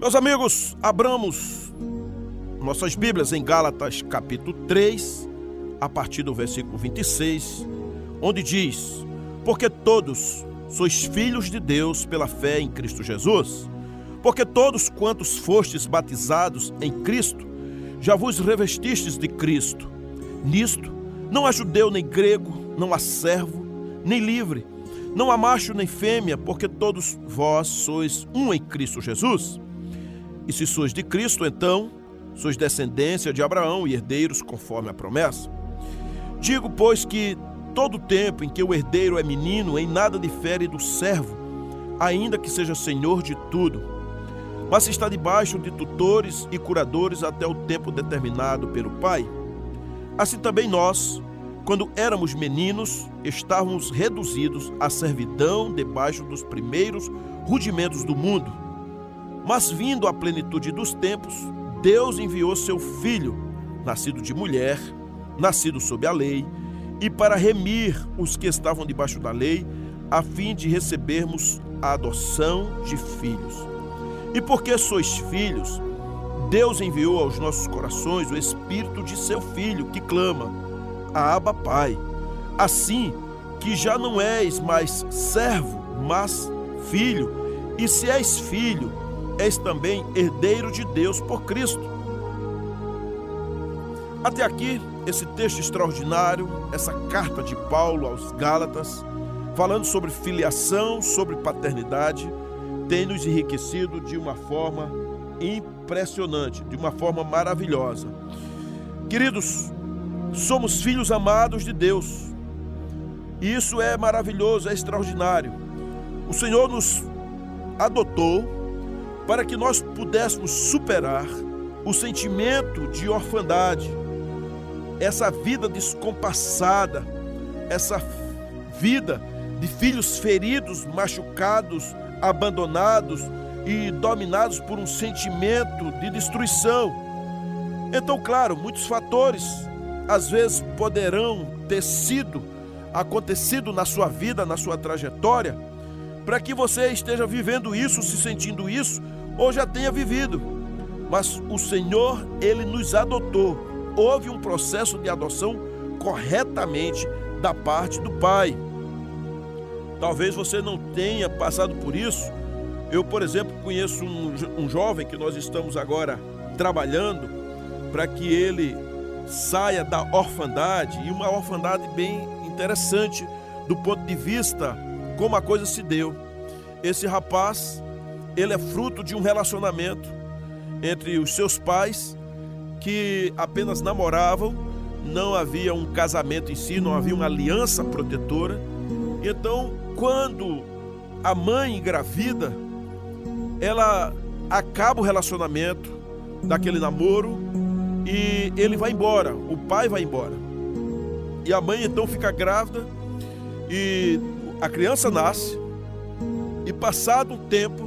Meus amigos, abramos nossas Bíblias em Gálatas capítulo 3, a partir do versículo 26, onde diz: Porque todos sois filhos de Deus pela fé em Cristo Jesus. Porque todos quantos fostes batizados em Cristo, já vos revestistes de Cristo. Nisto, não há judeu nem grego, não há servo, nem livre, não há macho nem fêmea, porque todos vós sois um em Cristo Jesus. E se sois de Cristo, então sois descendência de Abraão e herdeiros conforme a promessa. Digo, pois, que todo tempo em que o herdeiro é menino, em nada difere do servo, ainda que seja senhor de tudo, mas está debaixo de tutores e curadores até o tempo determinado pelo Pai. Assim também nós, quando éramos meninos, estávamos reduzidos à servidão debaixo dos primeiros rudimentos do mundo. Mas vindo à plenitude dos tempos, Deus enviou seu filho, nascido de mulher, nascido sob a lei, e para remir os que estavam debaixo da lei, a fim de recebermos a adoção de filhos. E porque sois filhos, Deus enviou aos nossos corações o espírito de seu filho, que clama: Abba, Pai. Assim que já não és mais servo, mas filho, e se és filho, és também herdeiro de Deus por Cristo. Até aqui, esse texto extraordinário, essa carta de Paulo aos Gálatas, falando sobre filiação, sobre paternidade, tem nos enriquecido de uma forma impressionante, de uma forma maravilhosa. Queridos, somos filhos amados de Deus. E isso é maravilhoso, é extraordinário. O Senhor nos adotou para que nós pudéssemos superar o sentimento de orfandade, essa vida descompassada, essa vida de filhos feridos, machucados, abandonados e dominados por um sentimento de destruição. Então, claro, muitos fatores às vezes poderão ter sido acontecido na sua vida, na sua trajetória, para que você esteja vivendo isso, se sentindo isso, ou já tenha vivido. Mas o Senhor, ele nos adotou. Houve um processo de adoção corretamente da parte do Pai. Talvez você não tenha passado por isso. Eu, por exemplo, conheço um, um jovem que nós estamos agora trabalhando para que ele saia da orfandade e uma orfandade bem interessante do ponto de vista como a coisa se deu. Esse rapaz, ele é fruto de um relacionamento entre os seus pais que apenas namoravam, não havia um casamento em si, não havia uma aliança protetora. Então, quando a mãe engravida, ela acaba o relacionamento daquele namoro e ele vai embora, o pai vai embora. E a mãe então fica grávida e a criança nasce e passado um tempo,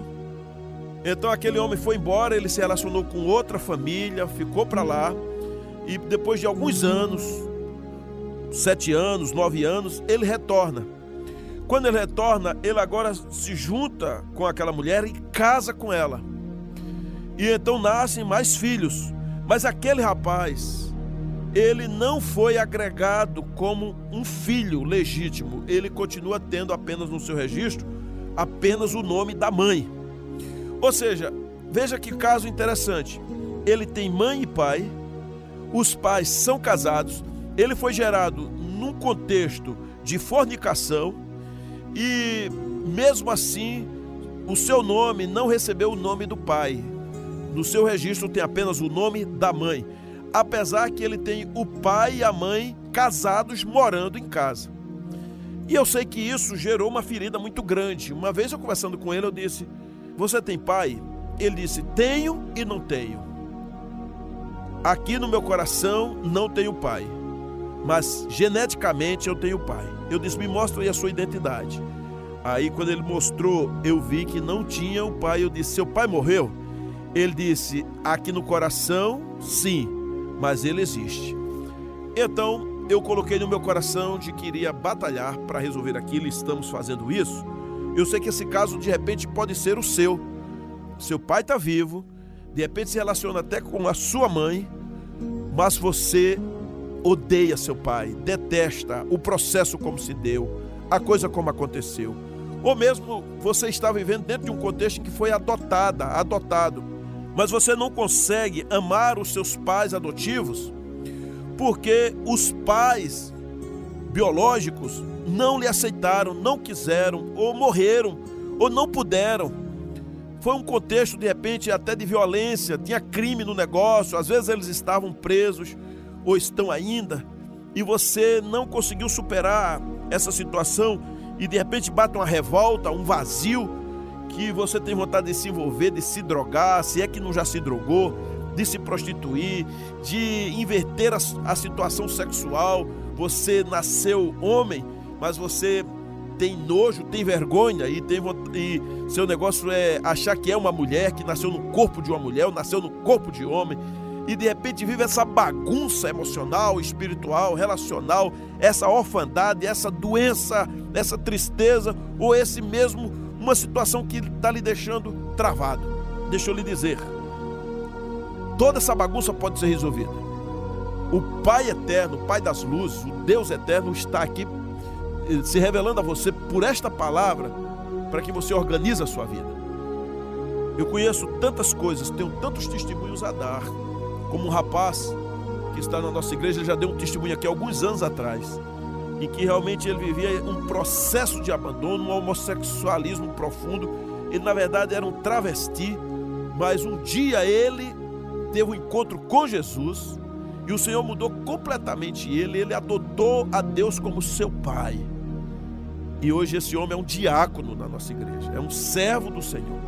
então aquele homem foi embora, ele se relacionou com outra família, ficou para lá e depois de alguns anos, sete anos, nove anos, ele retorna. Quando ele retorna, ele agora se junta com aquela mulher e casa com ela. E então nascem mais filhos. Mas aquele rapaz, ele não foi agregado como um filho legítimo, ele continua tendo apenas no seu registro apenas o nome da mãe. Ou seja, veja que caso interessante. Ele tem mãe e pai, os pais são casados, ele foi gerado num contexto de fornicação e mesmo assim o seu nome não recebeu o nome do pai. No seu registro tem apenas o nome da mãe apesar que ele tem o pai e a mãe casados morando em casa. E eu sei que isso gerou uma ferida muito grande. Uma vez eu conversando com ele, eu disse: Você tem pai? Ele disse: Tenho e não tenho. Aqui no meu coração não tenho pai, mas geneticamente eu tenho pai. Eu disse: Me mostra aí a sua identidade. Aí, quando ele mostrou, eu vi que não tinha o pai. Eu disse: Seu pai morreu? Ele disse: Aqui no coração, sim mas ele existe. Então, eu coloquei no meu coração de que iria batalhar para resolver aquilo, e estamos fazendo isso. Eu sei que esse caso de repente pode ser o seu. seu pai está vivo, de repente se relaciona até com a sua mãe, mas você odeia seu pai, detesta o processo como se deu, a coisa como aconteceu. Ou mesmo você está vivendo dentro de um contexto que foi adotada, adotado, mas você não consegue amar os seus pais adotivos porque os pais biológicos não lhe aceitaram, não quiseram, ou morreram, ou não puderam. Foi um contexto, de repente, até de violência, tinha crime no negócio, às vezes eles estavam presos, ou estão ainda, e você não conseguiu superar essa situação, e de repente bate uma revolta, um vazio, que você tem vontade de se envolver, de se drogar, se é que não já se drogou, de se prostituir, de inverter a, a situação sexual. Você nasceu homem, mas você tem nojo, tem vergonha e, tem, e seu negócio é achar que é uma mulher, que nasceu no corpo de uma mulher, ou nasceu no corpo de homem, e de repente vive essa bagunça emocional, espiritual, relacional, essa orfandade, essa doença, essa tristeza, ou esse mesmo, uma situação que está lhe deixando travado. Deixa eu lhe dizer, toda essa bagunça pode ser resolvida. O Pai eterno, o Pai das luzes, o Deus eterno está aqui se revelando a você por esta palavra para que você organize a sua vida. Eu conheço tantas coisas, tenho tantos testemunhos a dar, como um rapaz que está na nossa igreja, ele já deu um testemunho aqui alguns anos atrás, em que realmente ele vivia um processo de abandono, um homossexualismo profundo. Ele, na verdade, era um travesti, mas um dia ele teve um encontro com Jesus e o Senhor mudou completamente ele, ele adotou a Deus como seu pai. E hoje esse homem é um diácono na nossa igreja, é um servo do Senhor.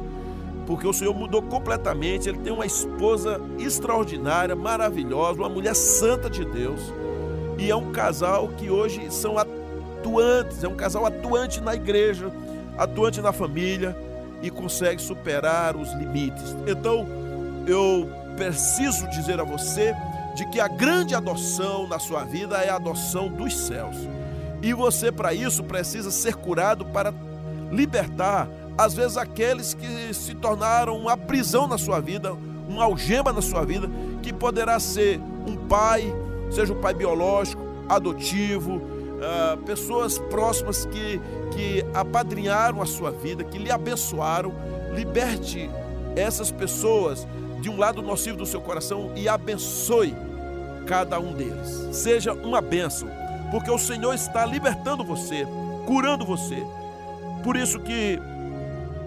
Porque o Senhor mudou completamente, ele tem uma esposa extraordinária, maravilhosa, uma mulher santa de Deus. E é um casal que hoje são atuantes, é um casal atuante na igreja, atuante na família e consegue superar os limites. Então, eu preciso dizer a você de que a grande adoção na sua vida é a adoção dos céus. E você, para isso, precisa ser curado para libertar, às vezes, aqueles que se tornaram uma prisão na sua vida, uma algema na sua vida, que poderá ser um pai, seja um pai biológico, adotivo, uh, pessoas próximas que, que apadrinharam a sua vida, que lhe abençoaram. Liberte essas pessoas de um lado nocivo do seu coração e abençoe cada um deles. Seja uma bênção, porque o Senhor está libertando você, curando você. Por isso que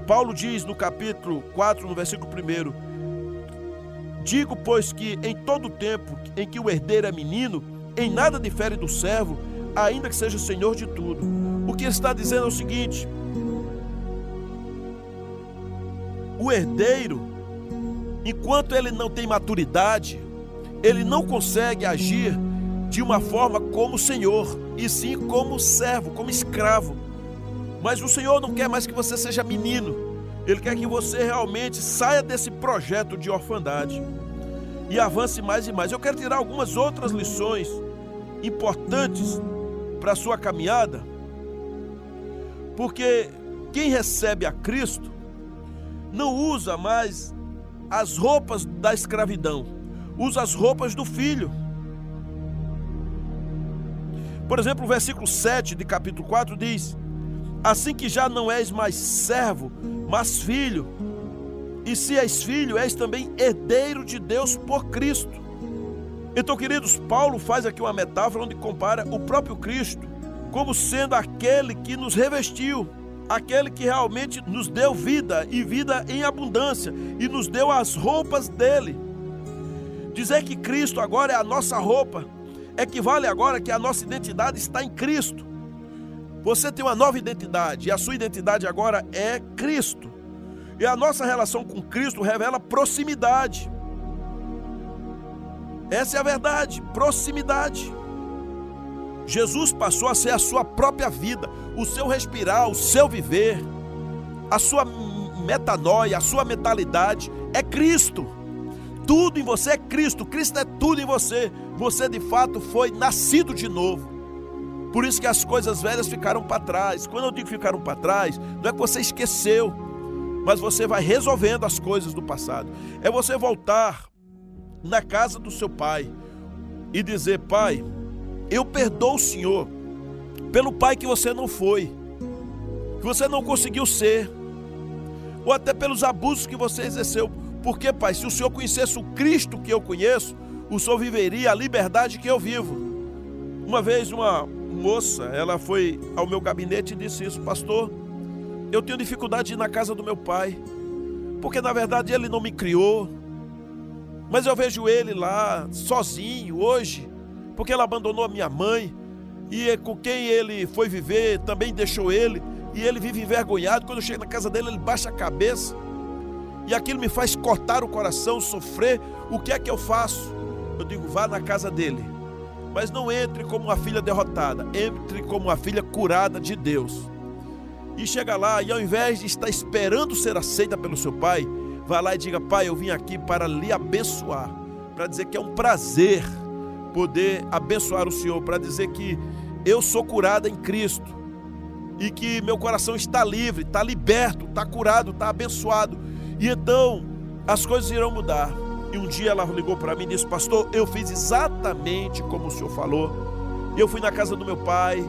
Paulo diz no capítulo 4, no versículo 1: Digo, pois, que em todo tempo em que o herdeiro é menino, em nada difere do servo, ainda que seja senhor de tudo. O que está dizendo é o seguinte: o herdeiro enquanto ele não tem maturidade, ele não consegue agir de uma forma como Senhor, e sim como servo, como escravo. Mas o Senhor não quer mais que você seja menino, ele quer que você realmente saia desse projeto de orfandade e avance mais e mais. Eu quero tirar algumas outras lições importantes para a sua caminhada, porque quem recebe a Cristo não usa mais as roupas da escravidão, usa as roupas do filho. Por exemplo, o versículo 7 de capítulo 4 diz: Assim que já não és mais servo, mas filho, e se és filho, és também herdeiro de Deus por Cristo. Então, queridos, Paulo faz aqui uma metáfora onde compara o próprio Cristo como sendo aquele que nos revestiu aquele que realmente nos deu vida e vida em abundância e nos deu as roupas dele. Dizer que Cristo agora é a nossa roupa equivale agora que a nossa identidade está em Cristo. Você tem uma nova identidade e a sua identidade agora é Cristo. E a nossa relação com Cristo revela proximidade. Essa é a verdade, proximidade. Jesus passou a ser a sua própria vida, o seu respirar, o seu viver, a sua metanoia, a sua mentalidade é Cristo. Tudo em você é Cristo, Cristo é tudo em você. Você de fato foi nascido de novo. Por isso que as coisas velhas ficaram para trás. Quando eu digo ficaram para trás, não é que você esqueceu, mas você vai resolvendo as coisas do passado. É você voltar na casa do seu pai e dizer: Pai, eu perdoo o Senhor pelo pai que você não foi, que você não conseguiu ser, ou até pelos abusos que você exerceu. Porque, Pai, se o Senhor conhecesse o Cristo que eu conheço, o Senhor viveria a liberdade que eu vivo. Uma vez, uma moça, ela foi ao meu gabinete e disse isso, pastor. Eu tenho dificuldade de ir na casa do meu pai, porque na verdade ele não me criou, mas eu vejo ele lá sozinho hoje, porque ele abandonou a minha mãe e com quem ele foi viver também deixou ele, e ele vive envergonhado. Quando eu chego na casa dele, ele baixa a cabeça, e aquilo me faz cortar o coração, sofrer. O que é que eu faço? Eu digo, vá na casa dele, mas não entre como uma filha derrotada, entre como uma filha curada de Deus. E chega lá, e ao invés de estar esperando ser aceita pelo seu pai, Vá lá e diga: Pai, eu vim aqui para lhe abençoar, para dizer que é um prazer poder abençoar o Senhor, para dizer que eu sou curada em Cristo e que meu coração está livre, está liberto, está curado, está abençoado. E então as coisas irão mudar. E um dia ela ligou para mim e disse: Pastor, eu fiz exatamente como o senhor falou. Eu fui na casa do meu pai,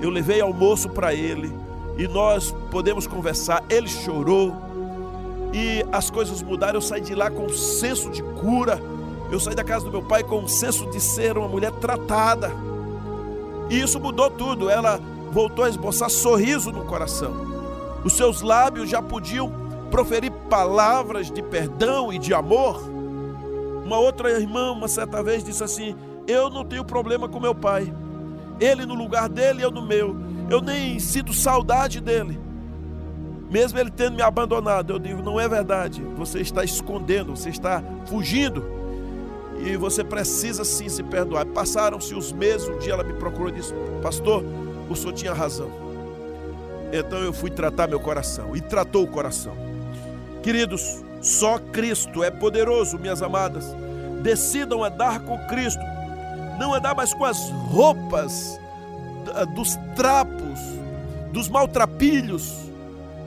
eu levei almoço para ele e nós podemos conversar. Ele chorou, e as coisas mudaram. Eu saí de lá com um senso de cura. Eu saí da casa do meu pai com um senso de ser uma mulher tratada. E isso mudou tudo. Ela voltou a esboçar sorriso no coração. Os seus lábios já podiam proferir palavras de perdão e de amor. Uma outra irmã, uma certa vez, disse assim: Eu não tenho problema com meu pai. Ele no lugar dele, eu no meu. Eu nem sinto saudade dele mesmo ele tendo me abandonado, eu digo: não é verdade. Você está escondendo, você está fugindo. E você precisa sim se perdoar. Passaram-se os meses, um dia ela me procurou e disse: Pastor, o senhor tinha razão. Então eu fui tratar meu coração e tratou o coração. Queridos, só Cristo é poderoso, minhas amadas. Decidam andar com Cristo, não andar mais com as roupas dos trapos, dos maltrapilhos,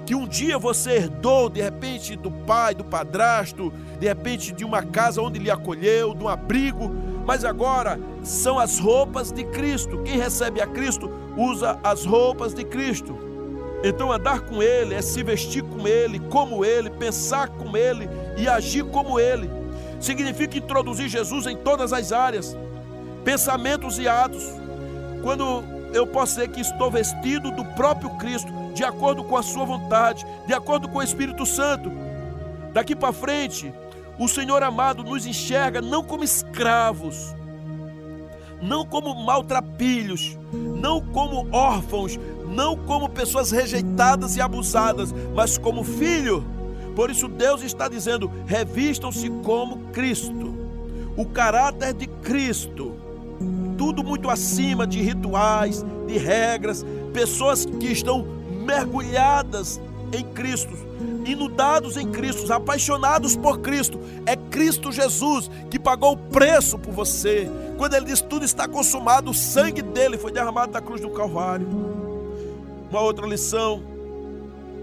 que um dia você herdou de repente do pai, do padrasto, de repente de uma casa onde lhe acolheu, de um abrigo, mas agora são as roupas de Cristo. Quem recebe a Cristo usa as roupas de Cristo. Então andar com Ele é se vestir com Ele, como Ele, pensar com Ele e agir como Ele. Significa introduzir Jesus em todas as áreas, pensamentos e atos. Quando eu posso dizer que estou vestido do próprio Cristo, de acordo com a sua vontade, de acordo com o Espírito Santo. Daqui para frente, o Senhor amado nos enxerga não como escravos, não como maltrapilhos, não como órfãos, não como pessoas rejeitadas e abusadas, mas como filho. Por isso Deus está dizendo: revistam-se como Cristo, o caráter de Cristo, tudo muito acima de rituais, de regras, pessoas que estão mergulhadas em Cristo, inundados em Cristo, apaixonados por Cristo. É Cristo Jesus que pagou o preço por você. Quando ele diz tudo está consumado, o sangue dele foi derramado na cruz do Calvário. Uma outra lição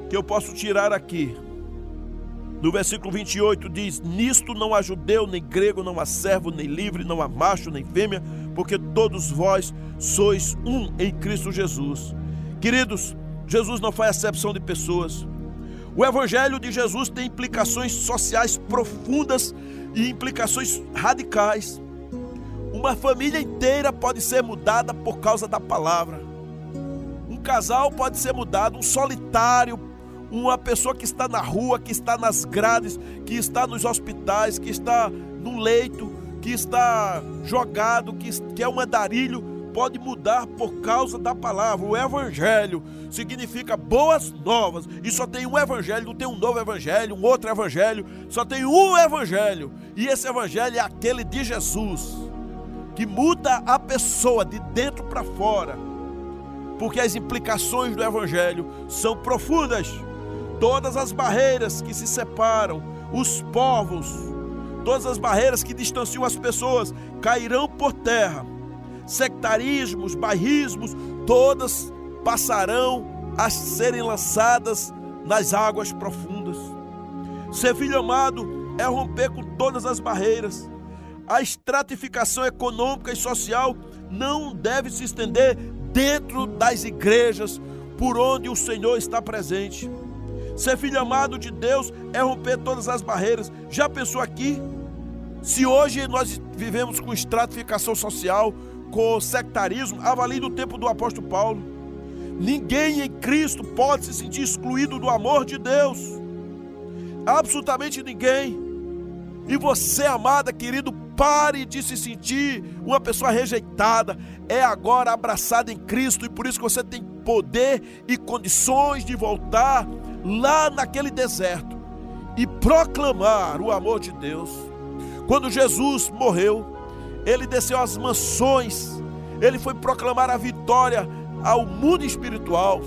que eu posso tirar aqui. No versículo 28 diz: Nisto não há judeu, nem grego, não há servo, nem livre, não há macho, nem fêmea, porque todos vós sois um em Cristo Jesus. Queridos, Jesus não faz acepção de pessoas. O Evangelho de Jesus tem implicações sociais profundas e implicações radicais. Uma família inteira pode ser mudada por causa da palavra. Um casal pode ser mudado, um solitário, uma pessoa que está na rua, que está nas grades, que está nos hospitais, que está no leito, que está jogado, que, que é um andarilho, pode mudar por causa da palavra. O evangelho significa boas novas. E só tem um evangelho, não tem um novo evangelho, um outro evangelho, só tem um evangelho. E esse evangelho é aquele de Jesus, que muda a pessoa de dentro para fora. Porque as implicações do evangelho são profundas. Todas as barreiras que se separam, os povos, todas as barreiras que distanciam as pessoas cairão por terra sectarismos, bairrismos, todas passarão a serem lançadas nas águas profundas. Ser filho amado é romper com todas as barreiras. A estratificação econômica e social não deve se estender dentro das igrejas por onde o Senhor está presente. Ser filho amado de Deus é romper todas as barreiras. Já pensou aqui? Se hoje nós vivemos com estratificação social, com sectarismo, avalie do tempo do apóstolo Paulo. Ninguém em Cristo pode se sentir excluído do amor de Deus. Absolutamente ninguém. E você, amada, querido, pare de se sentir uma pessoa rejeitada. É agora abraçada em Cristo e por isso que você tem poder e condições de voltar lá naquele deserto e proclamar o amor de Deus. Quando Jesus morreu, ele desceu às mansões, ele foi proclamar a vitória ao mundo espiritual,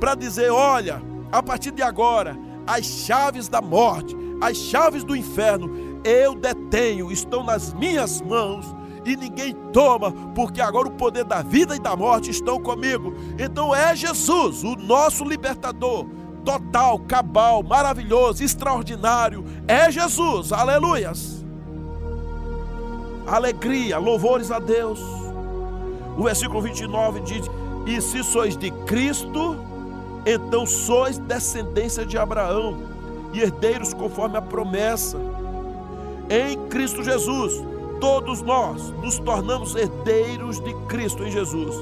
para dizer: olha, a partir de agora, as chaves da morte, as chaves do inferno, eu detenho, estão nas minhas mãos e ninguém toma, porque agora o poder da vida e da morte estão comigo. Então é Jesus, o nosso libertador, total, cabal, maravilhoso, extraordinário. É Jesus, aleluias alegria, louvores a Deus. O versículo 29 diz: E se sois de Cristo, então sois descendência de Abraão e herdeiros conforme a promessa. Em Cristo Jesus, todos nós nos tornamos herdeiros de Cristo em Jesus.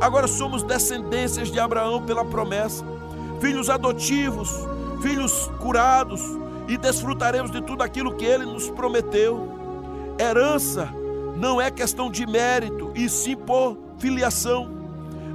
Agora somos descendências de Abraão pela promessa, filhos adotivos, filhos curados, e desfrutaremos de tudo aquilo que ele nos prometeu. Herança não é questão de mérito, e sim por filiação.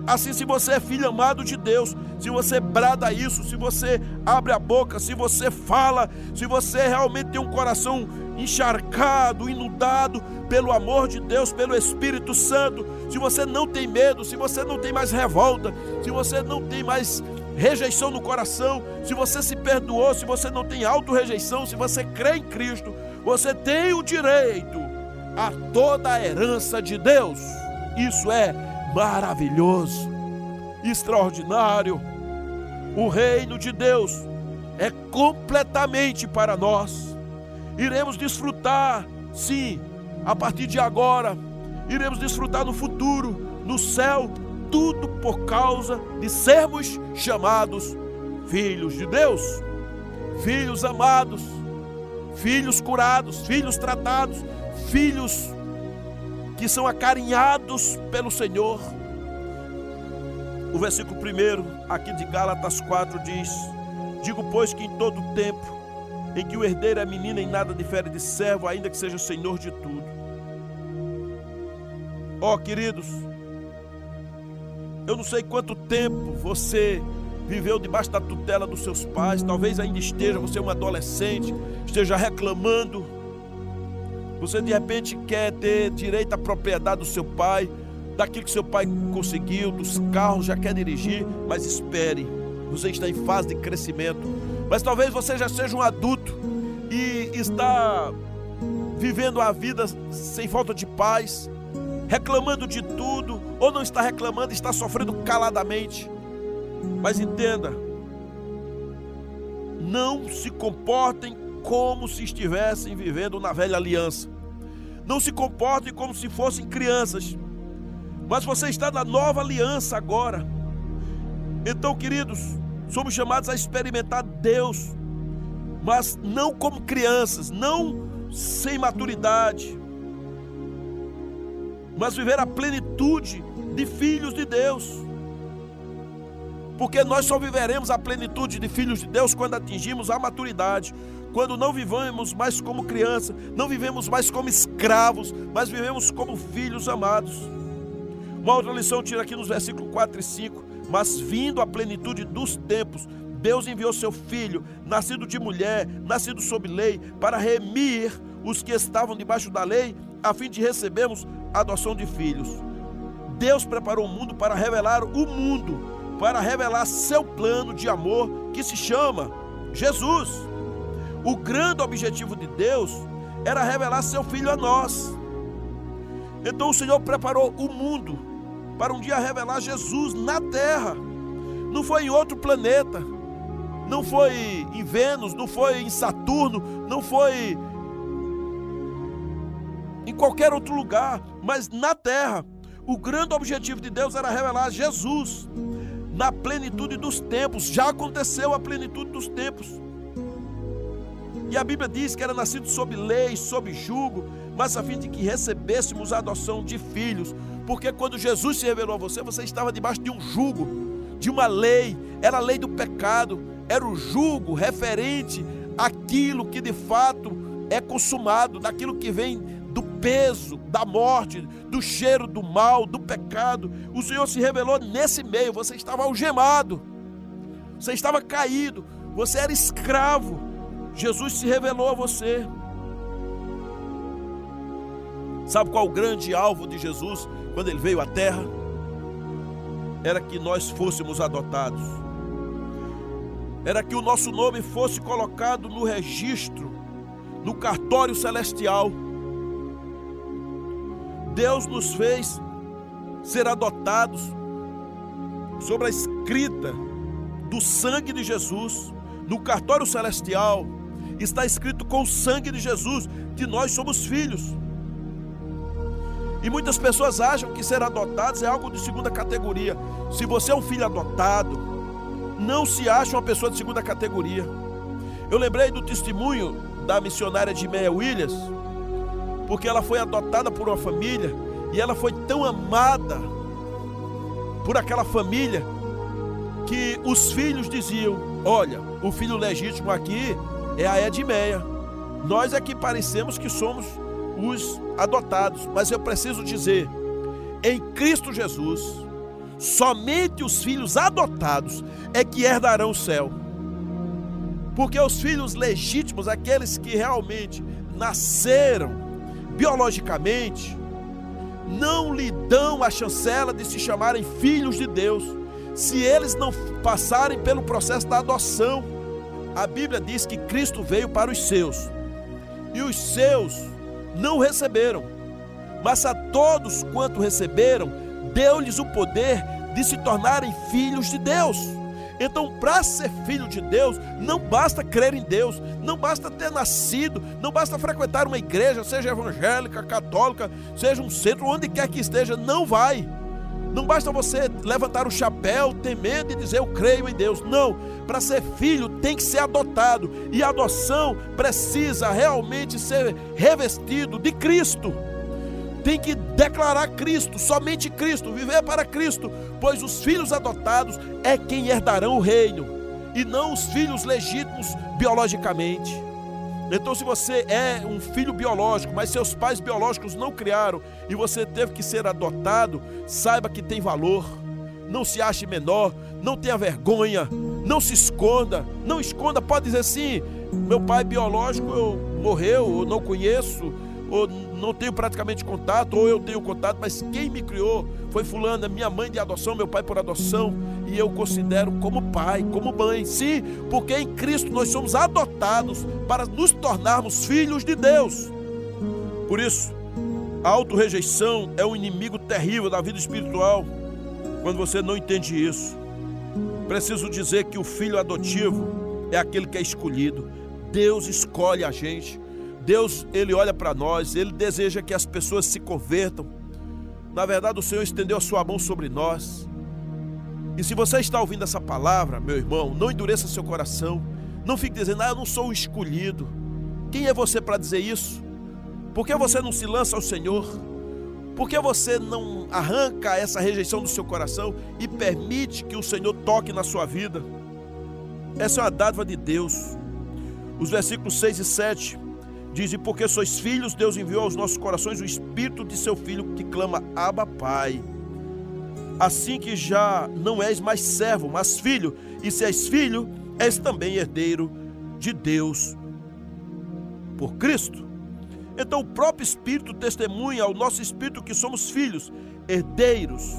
Assim, se você é filho amado de Deus, se você brada isso, se você abre a boca, se você fala, se você realmente tem um coração encharcado, inundado pelo amor de Deus, pelo Espírito Santo, se você não tem medo, se você não tem mais revolta, se você não tem mais rejeição no coração, se você se perdoou, se você não tem auto-rejeição, se você crê em Cristo, você tem o direito a toda a herança de Deus. Isso é maravilhoso, extraordinário. O reino de Deus é completamente para nós. Iremos desfrutar, sim, a partir de agora. Iremos desfrutar no futuro, no céu, tudo por causa de sermos chamados filhos de Deus, filhos amados filhos curados, filhos tratados, filhos que são acarinhados pelo Senhor. O versículo 1 aqui de Gálatas 4 diz: Digo, pois, que em todo tempo em que o herdeiro é menino, em nada difere de servo, ainda que seja senhor de tudo. Ó oh, queridos, eu não sei quanto tempo você viveu debaixo da tutela dos seus pais, talvez ainda esteja, você é um adolescente, esteja reclamando. Você de repente quer ter direito à propriedade do seu pai, daquilo que seu pai conseguiu, dos carros, já quer dirigir, mas espere, você está em fase de crescimento. Mas talvez você já seja um adulto e está vivendo a vida sem falta de paz, reclamando de tudo, ou não está reclamando, está sofrendo caladamente. Mas entenda, não se comportem como se estivessem vivendo na velha aliança. Não se comportem como se fossem crianças. Mas você está na nova aliança agora. Então, queridos, somos chamados a experimentar Deus, mas não como crianças, não sem maturidade, mas viver a plenitude de filhos de Deus. Porque nós só viveremos a plenitude de filhos de Deus quando atingimos a maturidade, quando não vivemos mais como criança, não vivemos mais como escravos, mas vivemos como filhos amados. Uma outra lição tira aqui nos versículos 4 e 5. Mas vindo a plenitude dos tempos, Deus enviou seu filho, nascido de mulher, nascido sob lei, para remir os que estavam debaixo da lei, a fim de recebermos a adoção de filhos. Deus preparou o mundo para revelar o mundo para revelar seu plano de amor que se chama Jesus. O grande objetivo de Deus era revelar seu filho a nós. Então o Senhor preparou o mundo para um dia revelar Jesus na terra. Não foi em outro planeta. não foi em Vênus, não foi em Saturno, não foi em qualquer outro lugar, mas na terra. O grande objetivo de Deus era revelar Jesus na plenitude dos tempos. Já aconteceu a plenitude dos tempos. E a Bíblia diz que era nascido sob lei, sob jugo, mas a fim de que recebêssemos a adoção de filhos. Porque quando Jesus se revelou a você, você estava debaixo de um jugo, de uma lei, era a lei do pecado, era o jugo referente àquilo que de fato é consumado, daquilo que vem peso, da morte, do cheiro do mal, do pecado. O Senhor se revelou nesse meio, você estava algemado, você estava caído, você era escravo. Jesus se revelou a você. Sabe qual o grande alvo de Jesus quando ele veio à terra? Era que nós fôssemos adotados. Era que o nosso nome fosse colocado no registro, no cartório celestial. Deus nos fez ser adotados sobre a escrita do sangue de Jesus, no cartório celestial, está escrito com o sangue de Jesus que nós somos filhos. E muitas pessoas acham que ser adotados é algo de segunda categoria. Se você é um filho adotado, não se acha uma pessoa de segunda categoria. Eu lembrei do testemunho da missionária de Meia Williams, porque ela foi adotada por uma família e ela foi tão amada por aquela família que os filhos diziam: Olha, o filho legítimo aqui é a Edmeia. Nós é que parecemos que somos os adotados, mas eu preciso dizer, em Cristo Jesus, somente os filhos adotados é que herdarão o céu. Porque os filhos legítimos, aqueles que realmente nasceram biologicamente, não lhe dão a chancela de se chamarem filhos de Deus, se eles não passarem pelo processo da adoção. A Bíblia diz que Cristo veio para os seus, e os seus não receberam. Mas a todos quanto receberam, deu-lhes o poder de se tornarem filhos de Deus. Então, para ser filho de Deus, não basta crer em Deus, não basta ter nascido, não basta frequentar uma igreja, seja evangélica, católica, seja um centro, onde quer que esteja, não vai. Não basta você levantar o chapéu, ter medo e dizer eu creio em Deus. Não. Para ser filho tem que ser adotado. E a adoção precisa realmente ser revestido de Cristo. Tem que declarar Cristo, somente Cristo, viver para Cristo, pois os filhos adotados é quem herdarão o reino, e não os filhos legítimos biologicamente. Então, se você é um filho biológico, mas seus pais biológicos não criaram e você teve que ser adotado, saiba que tem valor. Não se ache menor, não tenha vergonha, não se esconda, não esconda. Pode dizer assim: meu pai biológico eu, morreu, eu não conheço, ou não tenho praticamente contato, ou eu tenho contato, mas quem me criou foi fulana, minha mãe de adoção, meu pai por adoção, e eu considero como pai, como mãe. Sim, porque em Cristo nós somos adotados para nos tornarmos filhos de Deus. Por isso, a autorrejeição é um inimigo terrível da vida espiritual. Quando você não entende isso, preciso dizer que o filho adotivo é aquele que é escolhido. Deus escolhe a gente. Deus, ele olha para nós, ele deseja que as pessoas se convertam. Na verdade, o Senhor estendeu a sua mão sobre nós. E se você está ouvindo essa palavra, meu irmão, não endureça seu coração. Não fique dizendo, ah, eu não sou o escolhido. Quem é você para dizer isso? Por que você não se lança ao Senhor? Por que você não arranca essa rejeição do seu coração e permite que o Senhor toque na sua vida? Essa é uma dádiva de Deus. Os versículos 6 e 7 Diz: E porque sois filhos, Deus enviou aos nossos corações o espírito de seu filho que clama: Abba, Pai. Assim que já não és mais servo, mas filho, e se és filho, és também herdeiro de Deus por Cristo. Então o próprio Espírito testemunha ao nosso espírito que somos filhos, herdeiros.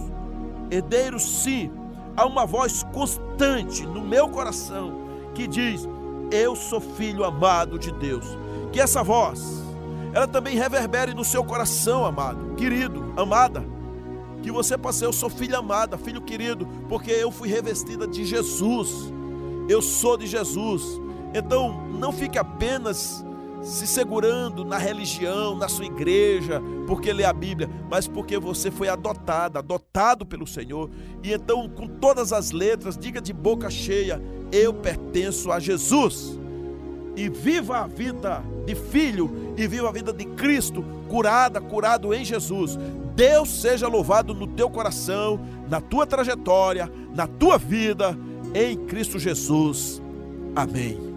Herdeiros, sim. Há uma voz constante no meu coração que diz: Eu sou filho amado de Deus que essa voz, ela também reverbere no seu coração, amado, querido, amada. Que você possa ser, eu sou filha amada, filho querido, porque eu fui revestida de Jesus. eu sou de Jesus. Então, não fique apenas se segurando na religião, na sua igreja, porque lê a Bíblia, mas porque você foi adotado, adotado pelo Senhor. E então, com todas as letras, diga de boca cheia: Eu pertenço a Jesus. E viva a vida de filho e viva a vida de Cristo, curada, curado em Jesus. Deus seja louvado no teu coração, na tua trajetória, na tua vida, em Cristo Jesus. Amém.